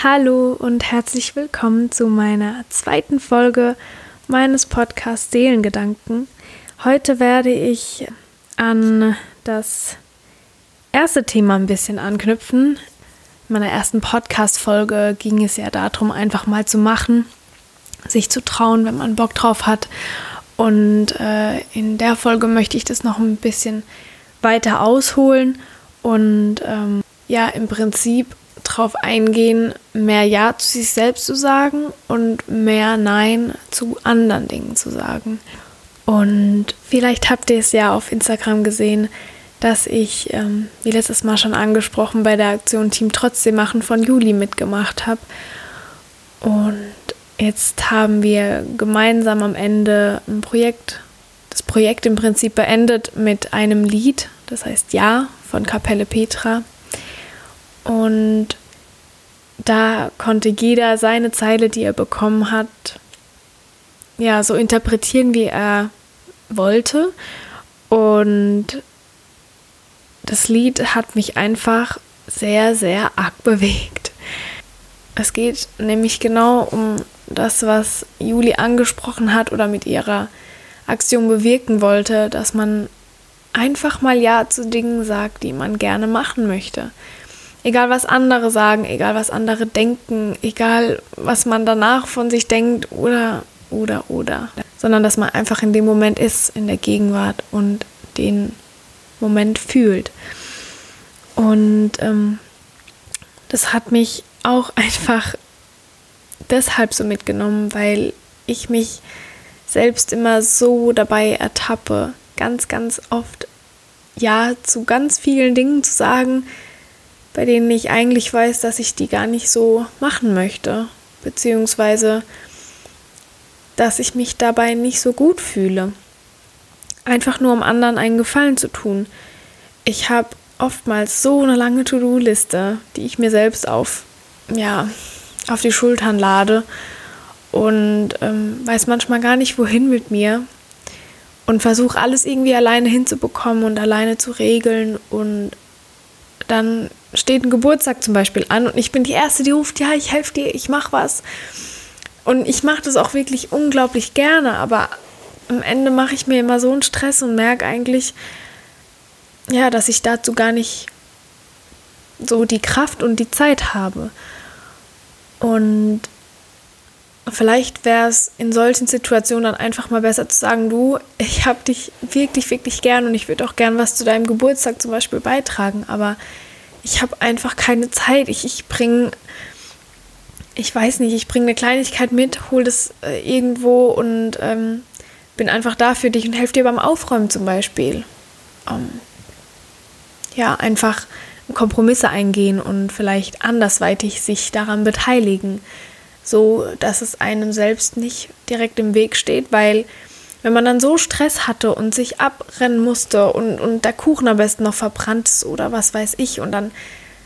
Hallo und herzlich willkommen zu meiner zweiten Folge meines Podcasts Seelengedanken. Heute werde ich an das erste Thema ein bisschen anknüpfen. In meiner ersten Podcast-Folge ging es ja darum, einfach mal zu machen, sich zu trauen, wenn man Bock drauf hat. Und äh, in der Folge möchte ich das noch ein bisschen weiter ausholen und ähm, ja, im Prinzip darauf eingehen, mehr Ja zu sich selbst zu sagen und mehr Nein zu anderen Dingen zu sagen. Und vielleicht habt ihr es ja auf Instagram gesehen, dass ich, ähm, wie letztes Mal schon angesprochen, bei der Aktion Team Trotzdem machen von Juli mitgemacht habe. Und jetzt haben wir gemeinsam am Ende ein Projekt, das Projekt im Prinzip beendet mit einem Lied, das heißt Ja von Kapelle Petra. Und da konnte jeder seine Zeile, die er bekommen hat, ja, so interpretieren, wie er wollte. Und das Lied hat mich einfach sehr, sehr arg bewegt. Es geht nämlich genau um das, was Juli angesprochen hat oder mit ihrer Aktion bewirken wollte, dass man einfach mal Ja zu Dingen sagt, die man gerne machen möchte. Egal was andere sagen, egal was andere denken, egal was man danach von sich denkt oder, oder, oder. Sondern dass man einfach in dem Moment ist, in der Gegenwart und den Moment fühlt. Und ähm, das hat mich auch einfach deshalb so mitgenommen, weil ich mich selbst immer so dabei ertappe, ganz, ganz oft Ja zu ganz vielen Dingen zu sagen, bei denen ich eigentlich weiß, dass ich die gar nicht so machen möchte, beziehungsweise dass ich mich dabei nicht so gut fühle. Einfach nur um anderen einen Gefallen zu tun. Ich habe oftmals so eine lange To-Do-Liste, die ich mir selbst auf, ja, auf die Schultern lade und ähm, weiß manchmal gar nicht, wohin mit mir und versuche alles irgendwie alleine hinzubekommen und alleine zu regeln und dann steht ein Geburtstag zum Beispiel an und ich bin die Erste, die ruft, ja, ich helfe dir, ich mache was. Und ich mache das auch wirklich unglaublich gerne, aber am Ende mache ich mir immer so einen Stress und merke eigentlich, ja, dass ich dazu gar nicht so die Kraft und die Zeit habe. Und vielleicht wäre es in solchen Situationen dann einfach mal besser zu sagen, du, ich habe dich wirklich, wirklich gern und ich würde auch gern was zu deinem Geburtstag zum Beispiel beitragen, aber ich habe einfach keine Zeit. Ich, ich bringe, ich weiß nicht, ich bringe eine Kleinigkeit mit, hole das äh, irgendwo und ähm, bin einfach da für dich und helfe dir beim Aufräumen zum Beispiel. Ähm, ja, einfach Kompromisse eingehen und vielleicht andersweitig sich daran beteiligen, so dass es einem selbst nicht direkt im Weg steht, weil wenn man dann so Stress hatte und sich abrennen musste und, und der Kuchen am besten noch verbrannt ist oder was weiß ich und dann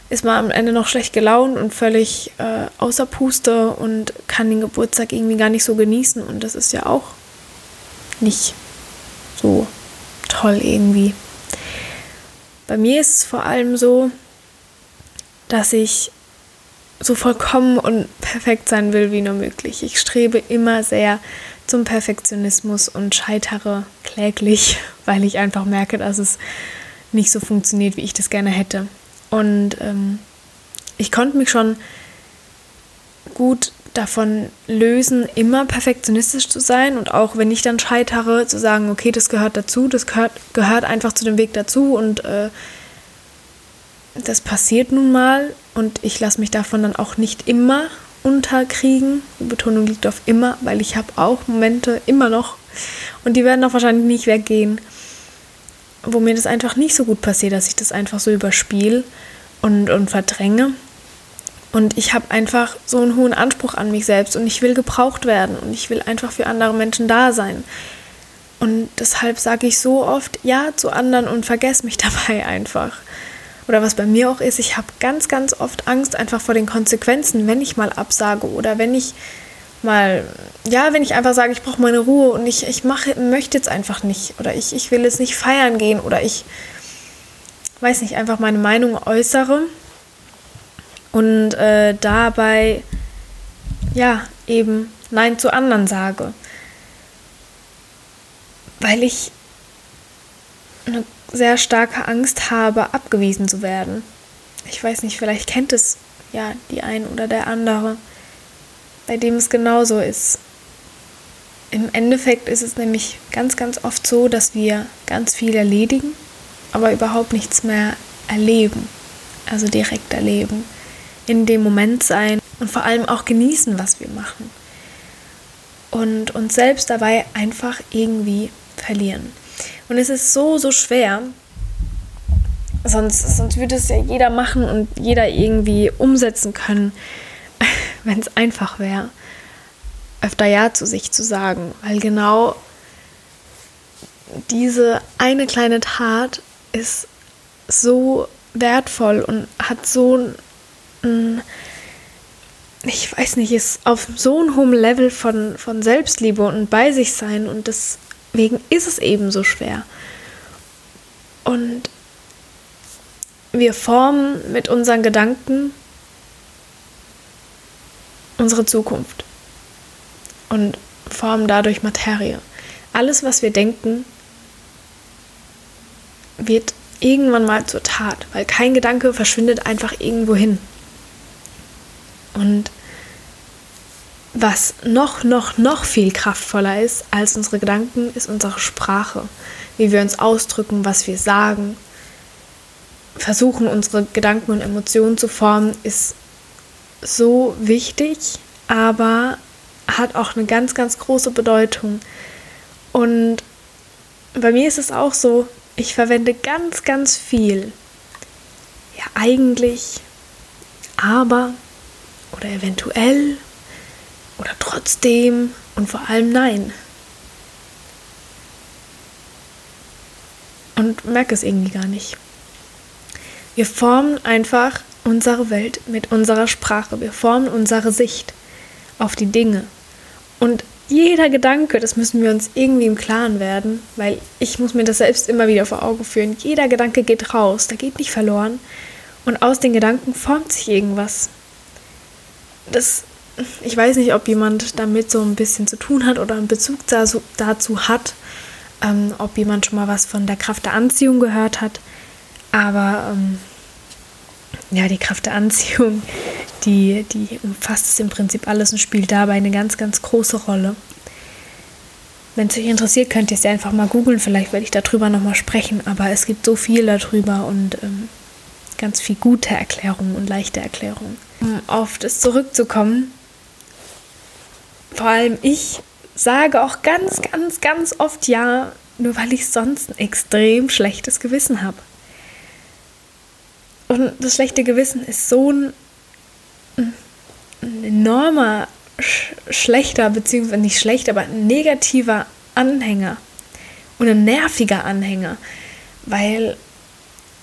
ist man am Ende noch schlecht gelaunt und völlig äh, außer Puste und kann den Geburtstag irgendwie gar nicht so genießen und das ist ja auch nicht so toll irgendwie. Bei mir ist es vor allem so, dass ich so vollkommen und perfekt sein will wie nur möglich. Ich strebe immer sehr zum Perfektionismus und scheitere kläglich, weil ich einfach merke, dass es nicht so funktioniert, wie ich das gerne hätte. Und ähm, ich konnte mich schon gut davon lösen, immer perfektionistisch zu sein und auch wenn ich dann scheitere, zu sagen, okay, das gehört dazu, das gehört, gehört einfach zu dem Weg dazu und äh, das passiert nun mal und ich lasse mich davon dann auch nicht immer unterkriegen. Die Betonung liegt auf immer, weil ich habe auch Momente immer noch und die werden auch wahrscheinlich nicht weggehen, wo mir das einfach nicht so gut passiert, dass ich das einfach so überspiele und, und verdränge. Und ich habe einfach so einen hohen Anspruch an mich selbst und ich will gebraucht werden und ich will einfach für andere Menschen da sein. Und deshalb sage ich so oft Ja zu anderen und vergesse mich dabei einfach oder was bei mir auch ist, ich habe ganz, ganz oft Angst einfach vor den Konsequenzen, wenn ich mal absage oder wenn ich mal, ja, wenn ich einfach sage, ich brauche meine Ruhe und ich, ich mache, möchte jetzt einfach nicht oder ich, ich will jetzt nicht feiern gehen oder ich weiß nicht, einfach meine Meinung äußere und äh, dabei ja eben Nein zu anderen sage, weil ich eine sehr starke Angst habe, abgewiesen zu werden. Ich weiß nicht, vielleicht kennt es ja die ein oder der andere, bei dem es genauso ist. Im Endeffekt ist es nämlich ganz, ganz oft so, dass wir ganz viel erledigen, aber überhaupt nichts mehr erleben, also direkt erleben, in dem Moment sein und vor allem auch genießen, was wir machen. Und uns selbst dabei einfach irgendwie verlieren. Und es ist so, so schwer, sonst, sonst würde es ja jeder machen und jeder irgendwie umsetzen können, wenn es einfach wäre öfter Ja zu sich zu sagen, weil genau diese eine kleine Tat ist so wertvoll und hat so ein, ich weiß nicht, ist auf so einem hohen Level von, von Selbstliebe und bei sich sein und deswegen ist es eben so schwer. Und wir formen mit unseren Gedanken unsere Zukunft und formen dadurch Materie. Alles, was wir denken, wird irgendwann mal zur Tat, weil kein Gedanke verschwindet einfach irgendwo hin. Und was noch, noch, noch viel kraftvoller ist als unsere Gedanken, ist unsere Sprache. Wie wir uns ausdrücken, was wir sagen. Versuchen, unsere Gedanken und Emotionen zu formen, ist so wichtig, aber hat auch eine ganz, ganz große Bedeutung. Und bei mir ist es auch so, ich verwende ganz, ganz viel. Ja, eigentlich, aber oder eventuell oder trotzdem und vor allem nein. Und merke es irgendwie gar nicht. Wir formen einfach unsere Welt mit unserer Sprache. Wir formen unsere Sicht auf die Dinge. Und jeder Gedanke, das müssen wir uns irgendwie im Klaren werden, weil ich muss mir das selbst immer wieder vor Augen führen. Jeder Gedanke geht raus, der geht nicht verloren. Und aus den Gedanken formt sich irgendwas. Das, ich weiß nicht, ob jemand damit so ein bisschen zu tun hat oder einen Bezug dazu, hat, ähm, ob jemand schon mal was von der Kraft der Anziehung gehört hat. Aber ähm, ja, die Kraft der Anziehung, die, die umfasst es im Prinzip alles und spielt dabei eine ganz, ganz große Rolle. Wenn es euch interessiert, könnt ihr es ja einfach mal googeln. Vielleicht werde ich darüber nochmal sprechen, aber es gibt so viel darüber und ähm, ganz viel gute Erklärungen und leichte Erklärungen. Um auf das zurückzukommen, vor allem ich sage auch ganz, ganz, ganz oft Ja, nur weil ich sonst ein extrem schlechtes Gewissen habe. Und das schlechte Gewissen ist so ein, ein enormer, sch schlechter, beziehungsweise nicht schlecht, aber ein negativer Anhänger und ein nerviger Anhänger, weil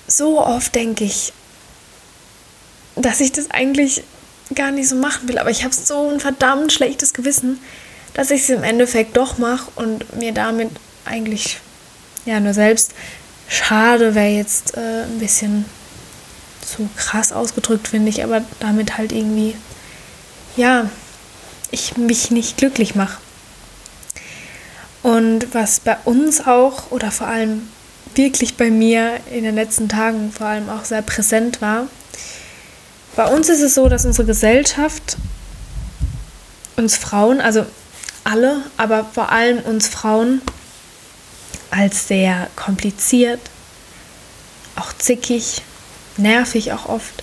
so oft denke ich, dass ich das eigentlich gar nicht so machen will, aber ich habe so ein verdammt schlechtes Gewissen, dass ich es im Endeffekt doch mache und mir damit eigentlich ja nur selbst schade wäre jetzt äh, ein bisschen zu krass ausgedrückt, finde ich, aber damit halt irgendwie, ja, ich mich nicht glücklich mache. Und was bei uns auch oder vor allem wirklich bei mir in den letzten Tagen vor allem auch sehr präsent war, bei uns ist es so, dass unsere Gesellschaft uns Frauen, also alle, aber vor allem uns Frauen, als sehr kompliziert, auch zickig, nervig auch oft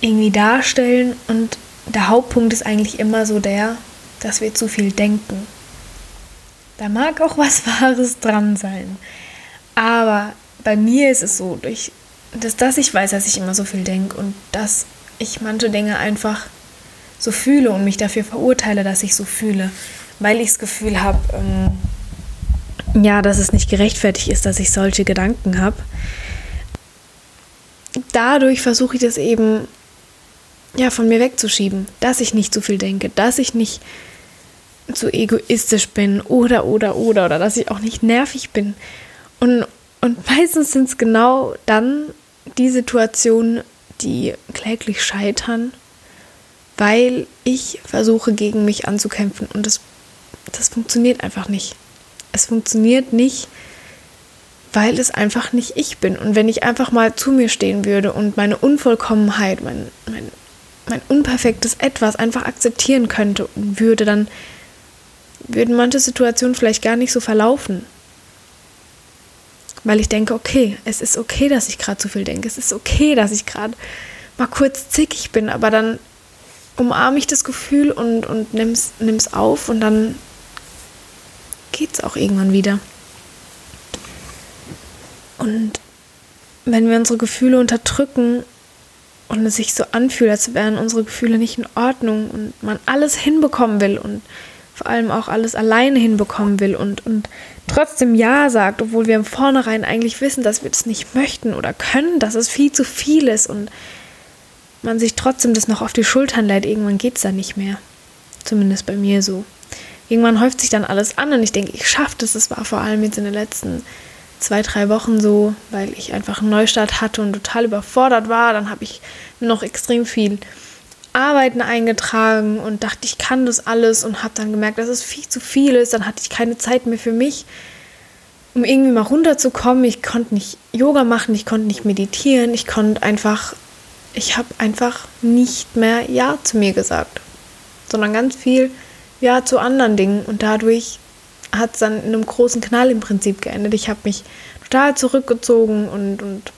irgendwie darstellen. Und der Hauptpunkt ist eigentlich immer so der, dass wir zu viel denken. Da mag auch was Wahres dran sein. Aber bei mir ist es so, durch das, dass ich weiß, dass ich immer so viel denke und dass ich manche Dinge einfach so fühle und mich dafür verurteile, dass ich so fühle, weil ich das Gefühl habe, ähm, ja, dass es nicht gerechtfertigt ist, dass ich solche Gedanken habe, dadurch versuche ich das eben ja von mir wegzuschieben, dass ich nicht zu viel denke, dass ich nicht zu egoistisch bin oder oder oder oder dass ich auch nicht nervig bin. Und, und meistens sind es genau dann die Situationen, die kläglich scheitern, weil ich versuche, gegen mich anzukämpfen. Und das, das funktioniert einfach nicht. Es funktioniert nicht, weil es einfach nicht ich bin. Und wenn ich einfach mal zu mir stehen würde und meine Unvollkommenheit, mein, mein, mein unperfektes Etwas einfach akzeptieren könnte und würde, dann würden manche Situationen vielleicht gar nicht so verlaufen. Weil ich denke, okay, es ist okay, dass ich gerade zu viel denke. Es ist okay, dass ich gerade mal kurz zickig bin, aber dann umarme ich das Gefühl und, und nimm's, nimm's auf und dann geht's auch irgendwann wieder. Und wenn wir unsere Gefühle unterdrücken und es sich so anfühlt, als wären unsere Gefühle nicht in Ordnung und man alles hinbekommen will und vor allem auch alles alleine hinbekommen will und, und trotzdem Ja sagt, obwohl wir im Vornherein eigentlich wissen, dass wir das nicht möchten oder können, dass es viel zu viel ist und man sich trotzdem das noch auf die Schultern lädt, irgendwann geht es dann nicht mehr. Zumindest bei mir so. Irgendwann häuft sich dann alles an und ich denke, ich schaffe das. Das war vor allem jetzt in den letzten zwei, drei Wochen so, weil ich einfach einen Neustart hatte und total überfordert war. Dann habe ich noch extrem viel Arbeiten eingetragen und dachte, ich kann das alles und habe dann gemerkt, dass es viel zu viel ist. Dann hatte ich keine Zeit mehr für mich, um irgendwie mal runterzukommen. Ich konnte nicht Yoga machen, ich konnte nicht meditieren, ich konnte einfach, ich habe einfach nicht mehr Ja zu mir gesagt, sondern ganz viel Ja zu anderen Dingen und dadurch hat es dann in einem großen Knall im Prinzip geendet. Ich habe mich total zurückgezogen und, und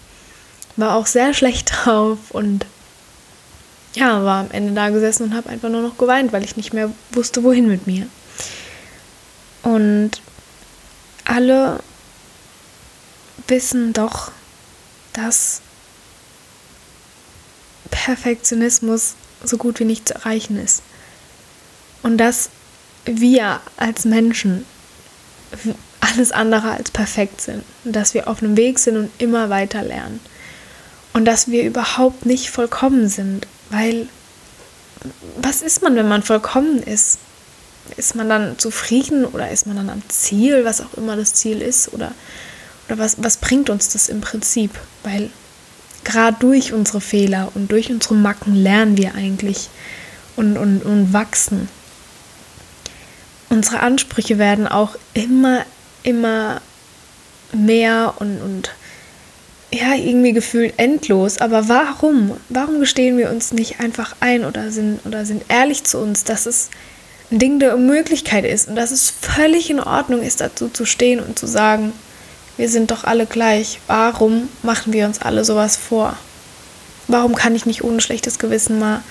war auch sehr schlecht drauf und ja, war am Ende da gesessen und habe einfach nur noch geweint, weil ich nicht mehr wusste, wohin mit mir. Und alle wissen doch, dass Perfektionismus so gut wie nicht zu erreichen ist. Und dass wir als Menschen alles andere als perfekt sind. Und dass wir auf einem Weg sind und immer weiter lernen. Und dass wir überhaupt nicht vollkommen sind. Weil, was ist man, wenn man vollkommen ist? Ist man dann zufrieden oder ist man dann am Ziel, was auch immer das Ziel ist? Oder, oder was, was bringt uns das im Prinzip? Weil gerade durch unsere Fehler und durch unsere Macken lernen wir eigentlich und, und, und wachsen unsere Ansprüche werden auch immer, immer mehr und, und ja, irgendwie gefühlt endlos. Aber warum? Warum gestehen wir uns nicht einfach ein oder sind, oder sind ehrlich zu uns, dass es ein Ding der Möglichkeit ist und dass es völlig in Ordnung ist, dazu zu stehen und zu sagen, wir sind doch alle gleich. Warum machen wir uns alle sowas vor? Warum kann ich nicht ohne schlechtes Gewissen mal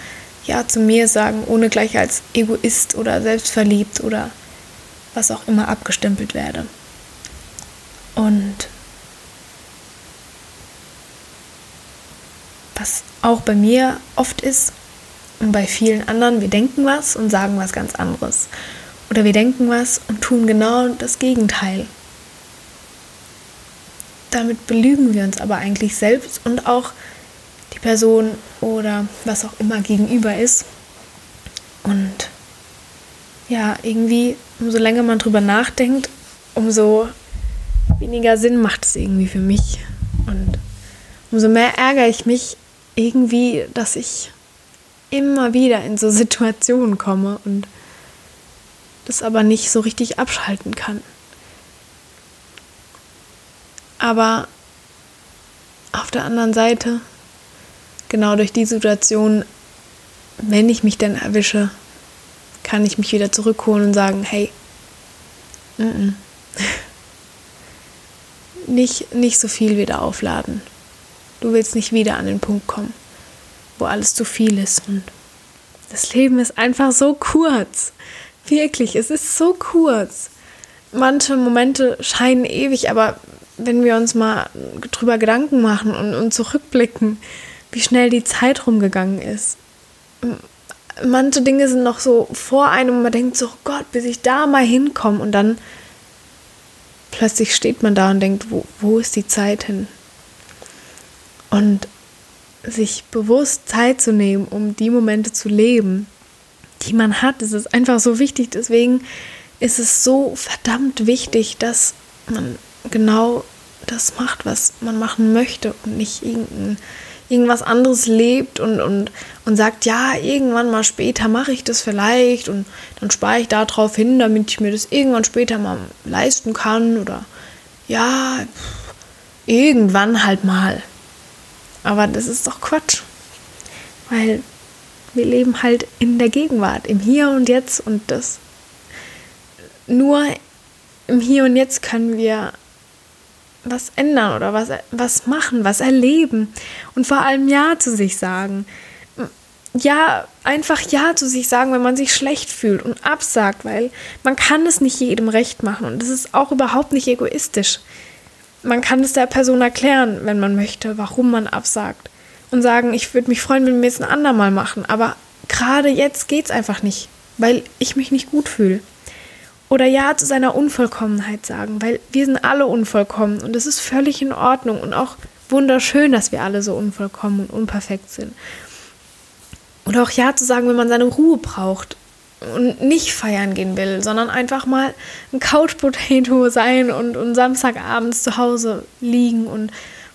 ja zu mir sagen, ohne gleich als Egoist oder selbstverliebt oder was auch immer abgestempelt werde. Und was auch bei mir oft ist und bei vielen anderen, wir denken was und sagen was ganz anderes. Oder wir denken was und tun genau das Gegenteil. Damit belügen wir uns aber eigentlich selbst und auch die Person oder was auch immer gegenüber ist. Und ja, irgendwie, umso länger man drüber nachdenkt, umso weniger Sinn macht es irgendwie für mich. Und umso mehr ärgere ich mich irgendwie, dass ich immer wieder in so Situationen komme und das aber nicht so richtig abschalten kann. Aber auf der anderen Seite, genau durch die Situation, wenn ich mich denn erwische, kann ich mich wieder zurückholen und sagen, hey, n -n. nicht, nicht so viel wieder aufladen. Du willst nicht wieder an den Punkt kommen, wo alles zu viel ist. Und das Leben ist einfach so kurz. Wirklich, es ist so kurz. Manche Momente scheinen ewig, aber wenn wir uns mal drüber Gedanken machen und, und zurückblicken, wie schnell die Zeit rumgegangen ist. Manche Dinge sind noch so vor einem und man denkt so, oh Gott, bis ich da mal hinkomme und dann plötzlich steht man da und denkt, wo, wo ist die Zeit hin? Und sich bewusst Zeit zu nehmen, um die Momente zu leben, die man hat, das ist einfach so wichtig. Deswegen ist es so verdammt wichtig, dass man genau das macht, was man machen möchte und nicht irgendein, irgendwas anderes lebt und, und, und sagt, ja, irgendwann mal später mache ich das vielleicht und dann spare ich darauf hin, damit ich mir das irgendwann später mal leisten kann oder ja, irgendwann halt mal. Aber das ist doch Quatsch. Weil wir leben halt in der Gegenwart, im Hier und Jetzt und das nur im Hier und Jetzt können wir was ändern oder was, was machen, was erleben und vor allem Ja zu sich sagen. Ja, einfach Ja zu sich sagen, wenn man sich schlecht fühlt und absagt, weil man kann es nicht jedem recht machen und das ist auch überhaupt nicht egoistisch. Man kann es der Person erklären, wenn man möchte, warum man absagt und sagen, ich würde mich freuen, wenn wir es ein andermal machen, aber gerade jetzt geht es einfach nicht, weil ich mich nicht gut fühle. Oder Ja zu seiner Unvollkommenheit sagen, weil wir sind alle unvollkommen und es ist völlig in Ordnung und auch wunderschön, dass wir alle so unvollkommen und unperfekt sind. Oder auch Ja zu sagen, wenn man seine Ruhe braucht und nicht feiern gehen will, sondern einfach mal ein Couch Potato sein und, und Samstagabends zu Hause liegen und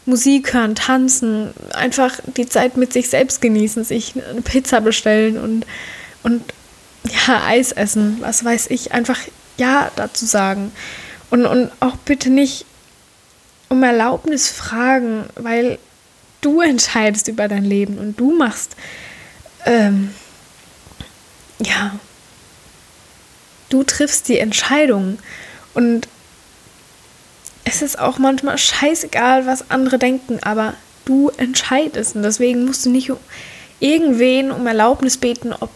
Musik hören, tanzen, einfach die Zeit mit sich selbst genießen, sich eine Pizza bestellen und, und ja, Eis essen, was weiß ich, einfach Ja dazu sagen. Und, und auch bitte nicht um Erlaubnis fragen, weil du entscheidest über dein Leben und du machst, ähm, ja, du triffst die Entscheidung. Und es ist auch manchmal scheißegal, was andere denken, aber du entscheidest. Und deswegen musst du nicht irgendwen um Erlaubnis beten, ob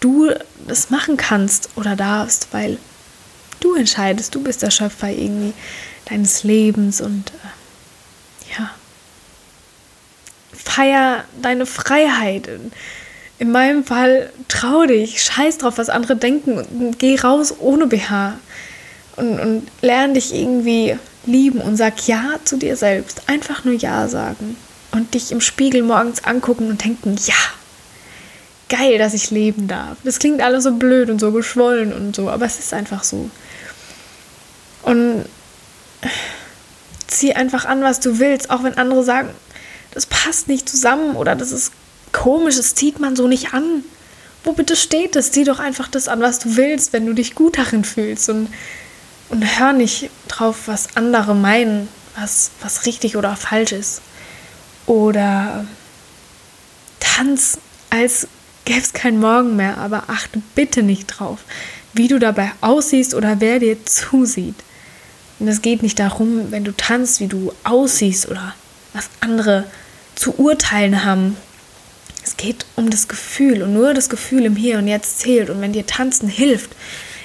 du das machen kannst oder darfst, weil du entscheidest, du bist der Schöpfer irgendwie deines Lebens und äh, ja, feier deine Freiheit. In meinem Fall trau dich, scheiß drauf, was andere denken und geh raus ohne BH und, und lern dich irgendwie lieben und sag Ja zu dir selbst. Einfach nur Ja sagen und dich im Spiegel morgens angucken und denken, ja, geil, dass ich leben darf. Das klingt alles so blöd und so geschwollen und so, aber es ist einfach so. Und zieh einfach an, was du willst, auch wenn andere sagen, das passt nicht zusammen oder das ist komisch, das zieht man so nicht an. Wo bitte steht das? Zieh doch einfach das an, was du willst, wenn du dich gut darin fühlst und, und hör nicht drauf, was andere meinen, was, was richtig oder falsch ist. Oder tanz als gäbe es keinen Morgen mehr, aber achte bitte nicht drauf, wie du dabei aussiehst oder wer dir zusieht. Und es geht nicht darum, wenn du tanzt, wie du aussiehst oder was andere zu urteilen haben. Es geht um das Gefühl und nur das Gefühl im Hier und Jetzt zählt. Und wenn dir Tanzen hilft,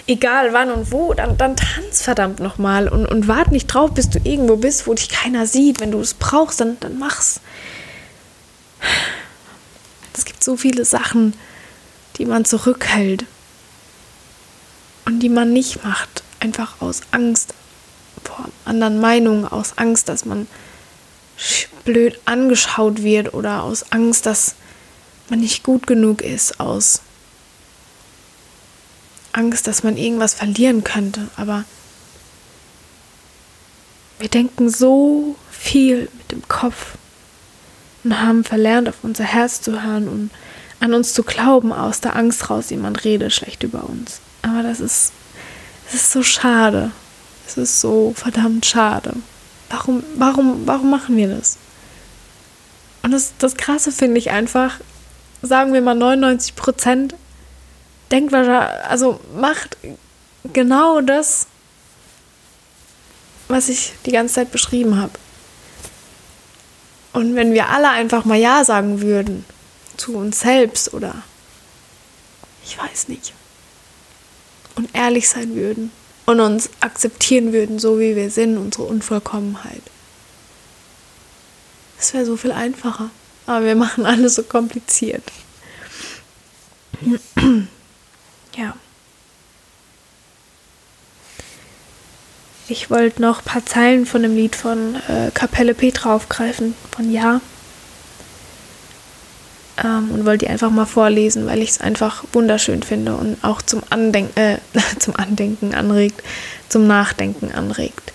egal wann und wo, dann, dann tanz verdammt nochmal und, und wart nicht drauf, bis du irgendwo bist, wo dich keiner sieht. Wenn du es brauchst, dann, dann mach's. Es gibt so viele Sachen, die man zurückhält und die man nicht macht, einfach aus Angst vor anderen Meinungen, aus Angst, dass man blöd angeschaut wird oder aus Angst, dass man nicht gut genug ist, aus Angst, dass man irgendwas verlieren könnte. Aber wir denken so viel mit dem Kopf und haben verlernt, auf unser Herz zu hören und an uns zu glauben, aus der Angst raus, jemand redet schlecht über uns. Aber das ist, das ist so schade. Es ist so verdammt schade. Warum, warum, warum machen wir das? Und das, das Krasse finde ich einfach, sagen wir mal 99 Prozent, denkt wahrscheinlich, also macht genau das, was ich die ganze Zeit beschrieben habe. Und wenn wir alle einfach mal Ja sagen würden zu uns selbst oder ich weiß nicht und ehrlich sein würden und uns akzeptieren würden, so wie wir sind, unsere Unvollkommenheit. Es wäre so viel einfacher. Aber wir machen alles so kompliziert. ja. Ich wollte noch ein paar Zeilen von dem Lied von äh, Kapelle Petra aufgreifen, von Ja. Ähm, und wollte die einfach mal vorlesen, weil ich es einfach wunderschön finde und auch zum Andenken, äh, zum Andenken anregt, zum Nachdenken anregt.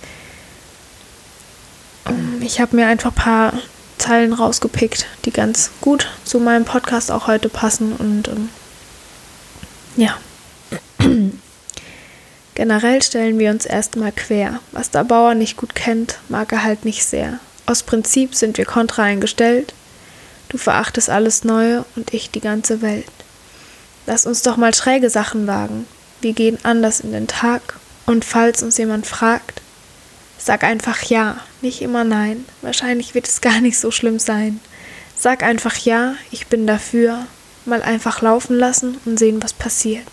Ähm, ich habe mir einfach ein paar Zeilen rausgepickt, die ganz gut zu meinem Podcast auch heute passen. Und ähm, ja, generell stellen wir uns erstmal quer. Was der Bauer nicht gut kennt, mag er halt nicht sehr. Aus Prinzip sind wir kontra eingestellt. Du verachtest alles Neue und ich die ganze Welt. Lass uns doch mal schräge Sachen wagen. Wir gehen anders in den Tag. Und falls uns jemand fragt, sag einfach ja, nicht immer nein. Wahrscheinlich wird es gar nicht so schlimm sein. Sag einfach ja, ich bin dafür. Mal einfach laufen lassen und sehen, was passiert.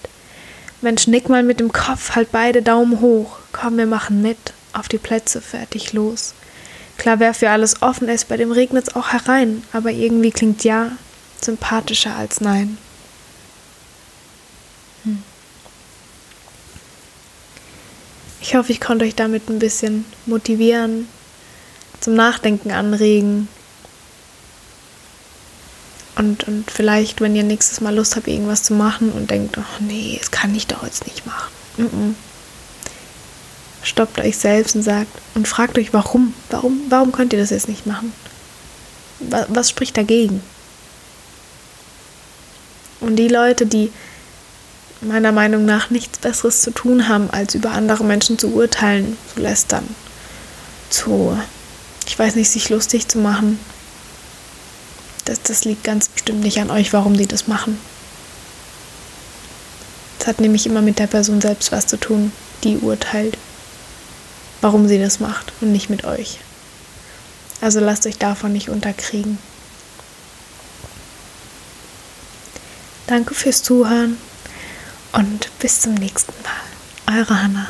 Mensch, nick mal mit dem Kopf, halt beide Daumen hoch. Komm, wir machen mit. Auf die Plätze, fertig, los. Klar, wer für alles offen ist, bei dem regnet es auch herein, aber irgendwie klingt ja sympathischer als nein. Hm. Ich hoffe, ich konnte euch damit ein bisschen motivieren, zum Nachdenken anregen. Und, und vielleicht, wenn ihr nächstes Mal Lust habt, irgendwas zu machen und denkt, oh nee, das kann ich doch jetzt nicht machen. Mm -mm. Stoppt euch selbst und sagt und fragt euch, warum? Warum, warum könnt ihr das jetzt nicht machen? Was, was spricht dagegen? Und die Leute, die meiner Meinung nach nichts Besseres zu tun haben, als über andere Menschen zu urteilen, zu lästern, zu, ich weiß nicht, sich lustig zu machen. Das, das liegt ganz bestimmt nicht an euch, warum die das machen. Es hat nämlich immer mit der Person selbst was zu tun, die urteilt, warum sie das macht und nicht mit euch. Also lasst euch davon nicht unterkriegen. Danke fürs Zuhören und bis zum nächsten Mal. Eure Hanna.